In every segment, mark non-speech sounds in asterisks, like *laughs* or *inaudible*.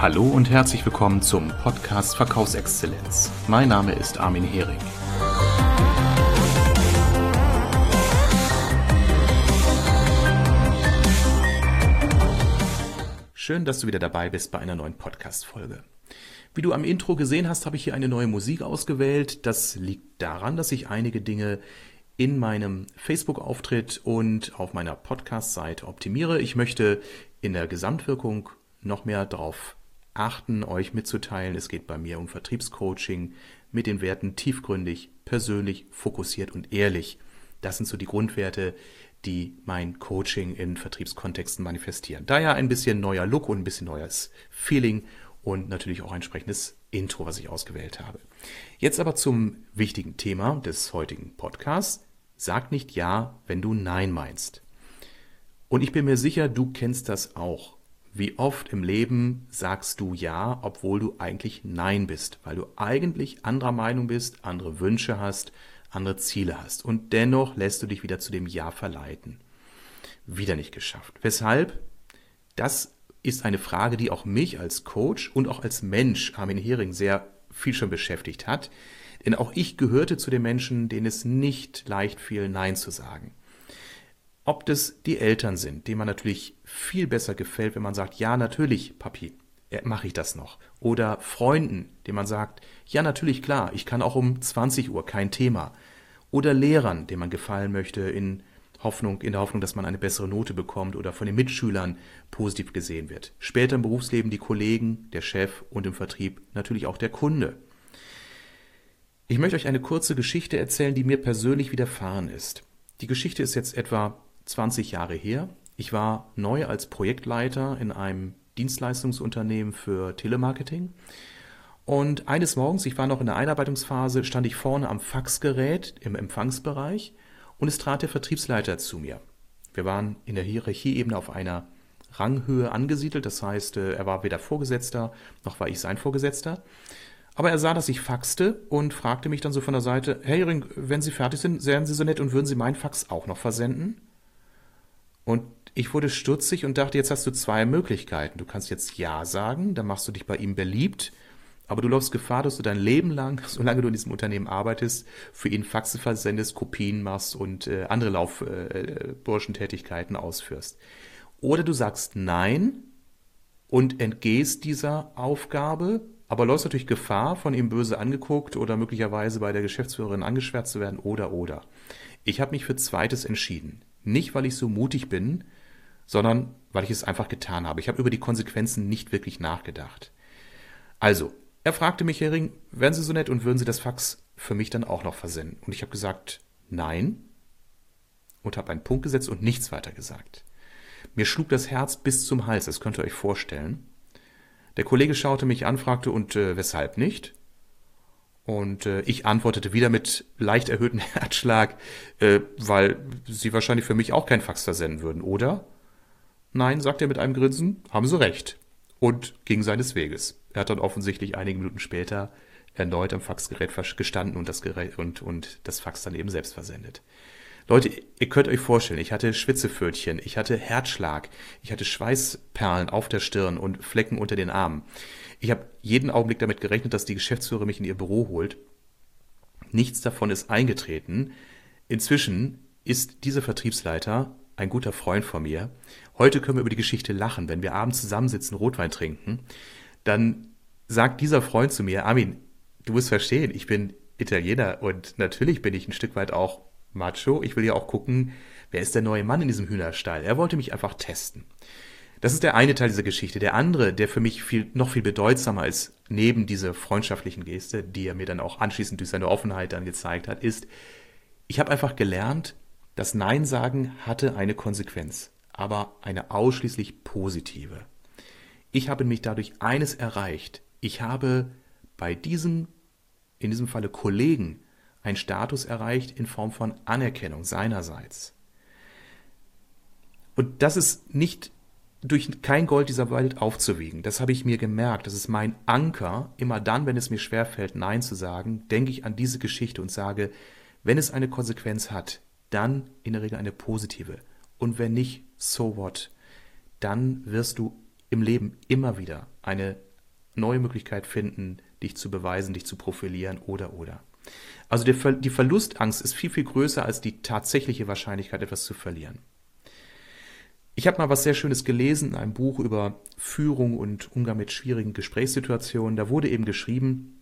Hallo und herzlich willkommen zum Podcast Verkaufsexzellenz. Mein Name ist Armin Hering. Schön, dass du wieder dabei bist bei einer neuen Podcast-Folge. Wie du am Intro gesehen hast, habe ich hier eine neue Musik ausgewählt. Das liegt daran, dass ich einige Dinge in meinem Facebook-Auftritt und auf meiner Podcast-Seite optimiere. Ich möchte in der Gesamtwirkung noch mehr darauf achten, euch mitzuteilen. Es geht bei mir um Vertriebscoaching mit den Werten tiefgründig, persönlich, fokussiert und ehrlich. Das sind so die Grundwerte, die mein Coaching in Vertriebskontexten manifestieren. Daher ein bisschen neuer Look und ein bisschen neues Feeling und natürlich auch ein entsprechendes Intro, was ich ausgewählt habe. Jetzt aber zum wichtigen Thema des heutigen Podcasts. Sag nicht Ja, wenn du Nein meinst. Und ich bin mir sicher, du kennst das auch. Wie oft im Leben sagst du Ja, obwohl du eigentlich Nein bist, weil du eigentlich anderer Meinung bist, andere Wünsche hast, andere Ziele hast. Und dennoch lässt du dich wieder zu dem Ja verleiten. Wieder nicht geschafft. Weshalb? Das ist eine Frage, die auch mich als Coach und auch als Mensch, Armin Hering, sehr viel schon beschäftigt hat. Denn auch ich gehörte zu den Menschen, denen es nicht leicht fiel, Nein zu sagen. Ob das die Eltern sind, denen man natürlich viel besser gefällt, wenn man sagt, ja, natürlich, Papi, äh, mache ich das noch. Oder Freunden, denen man sagt, ja, natürlich, klar, ich kann auch um 20 Uhr, kein Thema. Oder Lehrern, denen man gefallen möchte in Hoffnung, in der Hoffnung, dass man eine bessere Note bekommt oder von den Mitschülern positiv gesehen wird. Später im Berufsleben die Kollegen, der Chef und im Vertrieb natürlich auch der Kunde. Ich möchte euch eine kurze Geschichte erzählen, die mir persönlich widerfahren ist. Die Geschichte ist jetzt etwa 20 Jahre her. Ich war neu als Projektleiter in einem Dienstleistungsunternehmen für Telemarketing. Und eines Morgens, ich war noch in der Einarbeitungsphase, stand ich vorne am Faxgerät im Empfangsbereich und es trat der Vertriebsleiter zu mir. Wir waren in der Hierarchieebene auf einer Ranghöhe angesiedelt, das heißt, äh, er war weder Vorgesetzter noch war ich sein Vorgesetzter. Aber er sah, dass ich faxte und fragte mich dann so von der Seite, Herr Hering, wenn Sie fertig sind, wären Sie so nett und würden Sie mein Fax auch noch versenden? Und ich wurde stutzig und dachte, jetzt hast du zwei Möglichkeiten. Du kannst jetzt Ja sagen, dann machst du dich bei ihm beliebt, aber du läufst Gefahr, dass du dein Leben lang, *laughs* solange du in diesem Unternehmen arbeitest, für ihn Faxe versendest, Kopien machst und äh, andere Laufburschentätigkeiten äh, ausführst. Oder du sagst Nein und entgehst dieser Aufgabe aber läufst natürlich Gefahr, von ihm böse angeguckt oder möglicherweise bei der Geschäftsführerin angeschwärzt zu werden oder oder. Ich habe mich für zweites entschieden. Nicht, weil ich so mutig bin, sondern weil ich es einfach getan habe. Ich habe über die Konsequenzen nicht wirklich nachgedacht. Also, er fragte mich, Herr Ring, wären Sie so nett und würden Sie das Fax für mich dann auch noch versenden? Und ich habe gesagt, nein. Und habe einen Punkt gesetzt und nichts weiter gesagt. Mir schlug das Herz bis zum Hals, das könnt ihr euch vorstellen. Der Kollege schaute mich an, fragte, und äh, weshalb nicht? Und äh, ich antwortete wieder mit leicht erhöhtem *laughs* Herzschlag, äh, weil Sie wahrscheinlich für mich auch kein Fax versenden würden, oder? Nein, sagte er mit einem Grinsen, haben Sie recht. Und ging seines Weges. Er hat dann offensichtlich einige Minuten später erneut am Faxgerät gestanden und das, Gerät und, und das Fax dann eben selbst versendet. Leute, ihr könnt euch vorstellen, ich hatte Schwitzefötchen, ich hatte Herzschlag, ich hatte Schweißperlen auf der Stirn und Flecken unter den Armen. Ich habe jeden Augenblick damit gerechnet, dass die Geschäftsführerin mich in ihr Büro holt. Nichts davon ist eingetreten. Inzwischen ist dieser Vertriebsleiter ein guter Freund von mir. Heute können wir über die Geschichte lachen. Wenn wir abends zusammensitzen, Rotwein trinken, dann sagt dieser Freund zu mir, Armin, du musst verstehen, ich bin Italiener und natürlich bin ich ein Stück weit auch Macho. Ich will ja auch gucken, wer ist der neue Mann in diesem Hühnerstall. Er wollte mich einfach testen. Das ist der eine Teil dieser Geschichte. Der andere, der für mich viel, noch viel bedeutsamer ist, neben dieser freundschaftlichen Geste, die er mir dann auch anschließend durch seine Offenheit dann gezeigt hat, ist, ich habe einfach gelernt, das Nein sagen hatte eine Konsequenz, aber eine ausschließlich positive. Ich habe mich dadurch eines erreicht. Ich habe bei diesem, in diesem Falle Kollegen, einen Status erreicht in Form von Anerkennung seinerseits. Und das ist nicht durch kein Gold dieser Welt aufzuwiegen. Das habe ich mir gemerkt. Das ist mein Anker. Immer dann, wenn es mir schwerfällt, Nein zu sagen, denke ich an diese Geschichte und sage, wenn es eine Konsequenz hat, dann in der Regel eine positive. Und wenn nicht, so what? Dann wirst du im Leben immer wieder eine neue Möglichkeit finden, dich zu beweisen, dich zu profilieren oder oder. Also die Verlustangst ist viel, viel größer als die tatsächliche Wahrscheinlichkeit, etwas zu verlieren. Ich habe mal was sehr Schönes gelesen in einem Buch über Führung und Umgang mit schwierigen Gesprächssituationen. Da wurde eben geschrieben,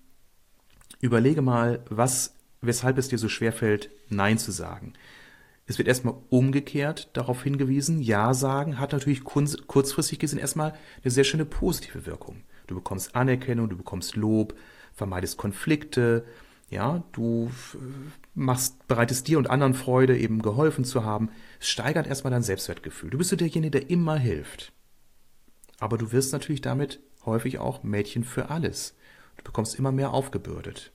überlege mal, was, weshalb es dir so schwer fällt, Nein zu sagen. Es wird erstmal umgekehrt darauf hingewiesen, Ja sagen hat natürlich kurzfristig gesehen erstmal eine sehr schöne positive Wirkung. Du bekommst Anerkennung, du bekommst Lob, vermeidest Konflikte, ja, du machst, bereitest dir und anderen Freude, eben geholfen zu haben. Es steigert erstmal dein Selbstwertgefühl. Du bist so derjenige, der immer hilft. Aber du wirst natürlich damit häufig auch Mädchen für alles. Du bekommst immer mehr aufgebürdet.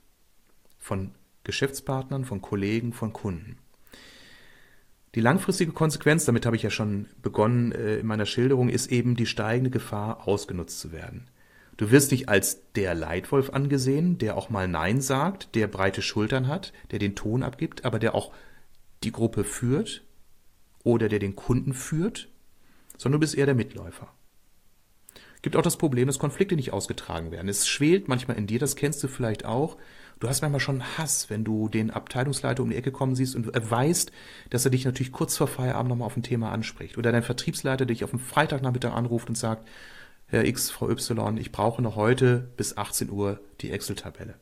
Von Geschäftspartnern, von Kollegen, von Kunden. Die langfristige Konsequenz, damit habe ich ja schon begonnen äh, in meiner Schilderung, ist eben die steigende Gefahr, ausgenutzt zu werden. Du wirst nicht als der Leitwolf angesehen, der auch mal Nein sagt, der breite Schultern hat, der den Ton abgibt, aber der auch die Gruppe führt oder der den Kunden führt, sondern du bist eher der Mitläufer. Gibt auch das Problem, dass Konflikte nicht ausgetragen werden. Es schwelt manchmal in dir, das kennst du vielleicht auch. Du hast manchmal schon Hass, wenn du den Abteilungsleiter um die Ecke kommen siehst und weißt, dass er dich natürlich kurz vor Feierabend nochmal auf ein Thema anspricht. Oder dein Vertriebsleiter dich auf dem Freitagnachmittag anruft und sagt, Herr X, Frau Y, ich brauche noch heute bis 18 Uhr die Excel-Tabelle.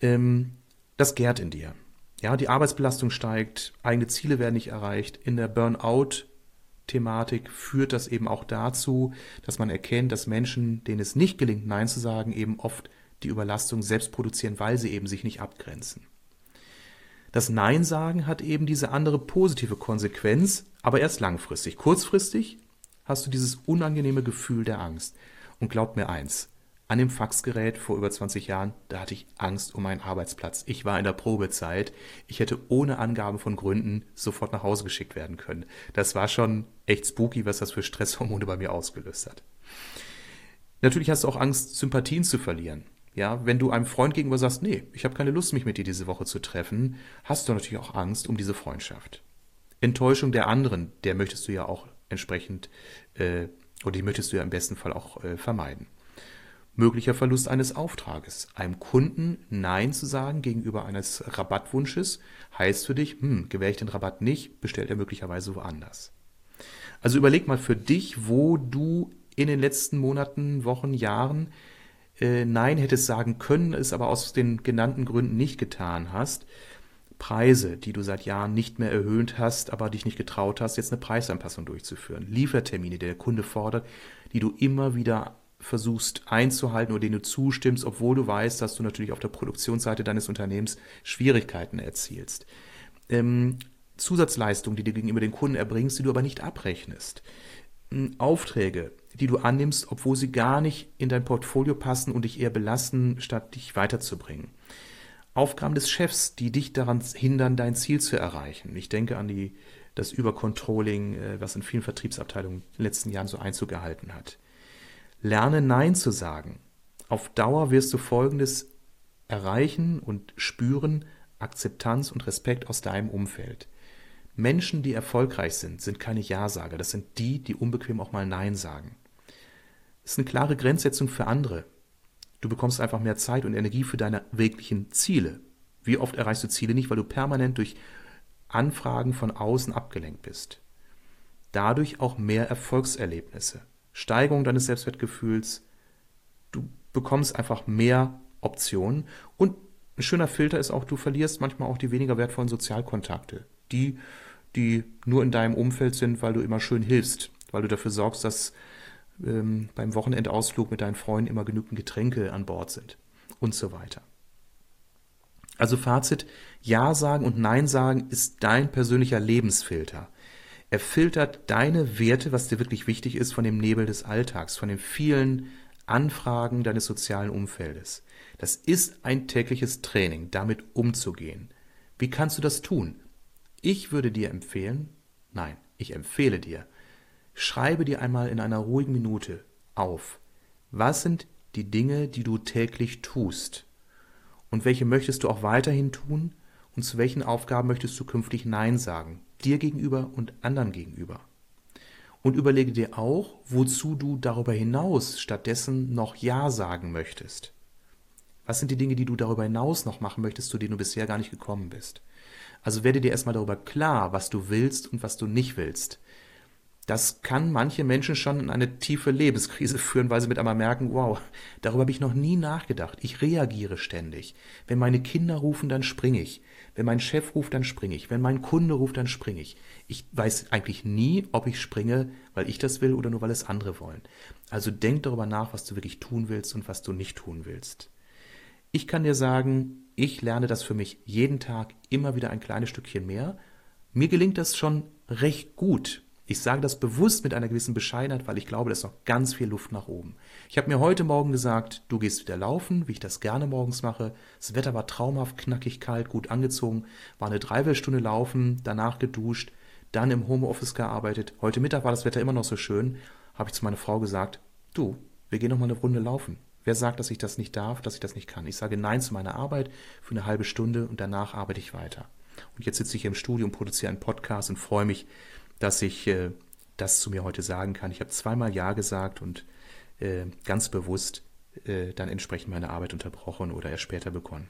Ähm, das gärt in dir. Ja, die Arbeitsbelastung steigt, eigene Ziele werden nicht erreicht. In der Burnout-Thematik führt das eben auch dazu, dass man erkennt, dass Menschen, denen es nicht gelingt, Nein zu sagen, eben oft die Überlastung selbst produzieren, weil sie eben sich nicht abgrenzen. Das Nein sagen hat eben diese andere positive Konsequenz, aber erst langfristig. Kurzfristig hast du dieses unangenehme Gefühl der Angst. Und glaub mir eins, an dem Faxgerät vor über 20 Jahren, da hatte ich Angst um meinen Arbeitsplatz. Ich war in der Probezeit. Ich hätte ohne Angaben von Gründen sofort nach Hause geschickt werden können. Das war schon echt spooky, was das für Stresshormone bei mir ausgelöst hat. Natürlich hast du auch Angst, Sympathien zu verlieren. Ja, wenn du einem Freund gegenüber sagst, nee, ich habe keine Lust, mich mit dir diese Woche zu treffen, hast du natürlich auch Angst um diese Freundschaft. Enttäuschung der anderen, der möchtest du ja auch entsprechend, äh, oder die möchtest du ja im besten Fall auch äh, vermeiden. Möglicher Verlust eines Auftrages. Einem Kunden Nein zu sagen gegenüber eines Rabattwunsches heißt für dich, hm, gewähre ich den Rabatt nicht, bestellt er möglicherweise woanders. Also überleg mal für dich, wo du in den letzten Monaten, Wochen, Jahren äh, Nein hättest sagen können, es aber aus den genannten Gründen nicht getan hast. Preise, die du seit Jahren nicht mehr erhöht hast, aber dich nicht getraut hast, jetzt eine Preisanpassung durchzuführen. Liefertermine, die der Kunde fordert, die du immer wieder versuchst einzuhalten oder denen du zustimmst, obwohl du weißt, dass du natürlich auf der Produktionsseite deines Unternehmens Schwierigkeiten erzielst. Ähm, Zusatzleistungen, die du gegenüber den Kunden erbringst, die du aber nicht abrechnest. Ähm, Aufträge, die du annimmst, obwohl sie gar nicht in dein Portfolio passen und dich eher belasten, statt dich weiterzubringen. Aufgaben des Chefs, die dich daran hindern, dein Ziel zu erreichen. Ich denke an die, das Übercontrolling, äh, was in vielen Vertriebsabteilungen in den letzten Jahren so Einzug gehalten hat. Lerne Nein zu sagen. Auf Dauer wirst du Folgendes erreichen und spüren, Akzeptanz und Respekt aus deinem Umfeld. Menschen, die erfolgreich sind, sind keine Ja-Sager. Das sind die, die unbequem auch mal Nein sagen. Das ist eine klare Grenzsetzung für andere. Du bekommst einfach mehr Zeit und Energie für deine wirklichen Ziele. Wie oft erreichst du Ziele nicht, weil du permanent durch Anfragen von außen abgelenkt bist. Dadurch auch mehr Erfolgserlebnisse, Steigerung deines Selbstwertgefühls. Du bekommst einfach mehr Optionen und ein schöner Filter ist auch, du verlierst manchmal auch die weniger wertvollen Sozialkontakte. Die, die nur in deinem Umfeld sind, weil du immer schön hilfst, weil du dafür sorgst, dass ähm, beim Wochenendausflug mit deinen Freunden immer genügend Getränke an Bord sind und so weiter. Also Fazit, Ja sagen und Nein sagen ist dein persönlicher Lebensfilter. Er filtert deine Werte, was dir wirklich wichtig ist, von dem Nebel des Alltags, von den vielen Anfragen deines sozialen Umfeldes. Das ist ein tägliches Training, damit umzugehen. Wie kannst du das tun? Ich würde dir empfehlen, nein, ich empfehle dir, Schreibe dir einmal in einer ruhigen Minute auf, was sind die Dinge, die du täglich tust und welche möchtest du auch weiterhin tun und zu welchen Aufgaben möchtest du künftig Nein sagen, dir gegenüber und anderen gegenüber. Und überlege dir auch, wozu du darüber hinaus stattdessen noch Ja sagen möchtest. Was sind die Dinge, die du darüber hinaus noch machen möchtest, zu denen du bisher gar nicht gekommen bist? Also werde dir erstmal darüber klar, was du willst und was du nicht willst. Das kann manche Menschen schon in eine tiefe Lebenskrise führen, weil sie mit einmal merken, wow, darüber habe ich noch nie nachgedacht. Ich reagiere ständig. Wenn meine Kinder rufen, dann springe ich. Wenn mein Chef ruft, dann springe ich. Wenn mein Kunde ruft, dann springe ich. Ich weiß eigentlich nie, ob ich springe, weil ich das will oder nur weil es andere wollen. Also denk darüber nach, was du wirklich tun willst und was du nicht tun willst. Ich kann dir sagen, ich lerne das für mich jeden Tag immer wieder ein kleines Stückchen mehr. Mir gelingt das schon recht gut. Ich sage das bewusst mit einer gewissen Bescheidenheit, weil ich glaube, da ist noch ganz viel Luft nach oben. Ich habe mir heute Morgen gesagt, du gehst wieder laufen, wie ich das gerne morgens mache. Das Wetter war traumhaft, knackig kalt, gut angezogen, war eine Dreiviertelstunde laufen, danach geduscht, dann im Homeoffice gearbeitet. Heute Mittag war das Wetter immer noch so schön, habe ich zu meiner Frau gesagt, du, wir gehen noch mal eine Runde laufen. Wer sagt, dass ich das nicht darf, dass ich das nicht kann? Ich sage Nein zu meiner Arbeit für eine halbe Stunde und danach arbeite ich weiter. Und jetzt sitze ich hier im Studio und produziere einen Podcast und freue mich, dass ich äh, das zu mir heute sagen kann. Ich habe zweimal Ja gesagt und äh, ganz bewusst äh, dann entsprechend meine Arbeit unterbrochen oder erst später begonnen.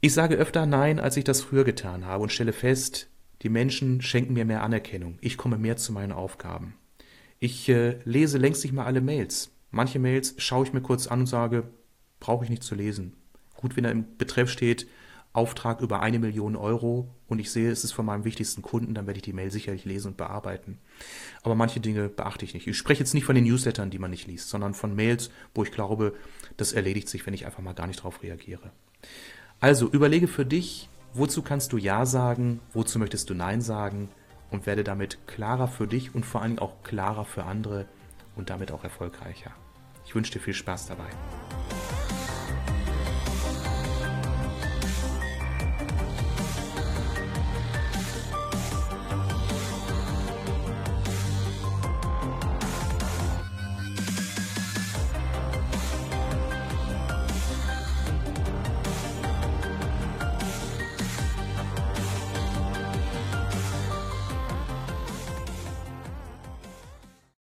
Ich sage öfter Nein, als ich das früher getan habe und stelle fest, die Menschen schenken mir mehr Anerkennung. Ich komme mehr zu meinen Aufgaben. Ich äh, lese längst nicht mal alle Mails. Manche Mails schaue ich mir kurz an und sage, brauche ich nicht zu lesen. Gut, wenn da im Betreff steht, Auftrag über eine Million Euro und ich sehe, es ist von meinem wichtigsten Kunden, dann werde ich die Mail sicherlich lesen und bearbeiten. Aber manche Dinge beachte ich nicht. Ich spreche jetzt nicht von den Newslettern, die man nicht liest, sondern von Mails, wo ich glaube, das erledigt sich, wenn ich einfach mal gar nicht drauf reagiere. Also überlege für dich, wozu kannst du Ja sagen, wozu möchtest du Nein sagen und werde damit klarer für dich und vor allem auch klarer für andere und damit auch erfolgreicher. Ich wünsche dir viel Spaß dabei.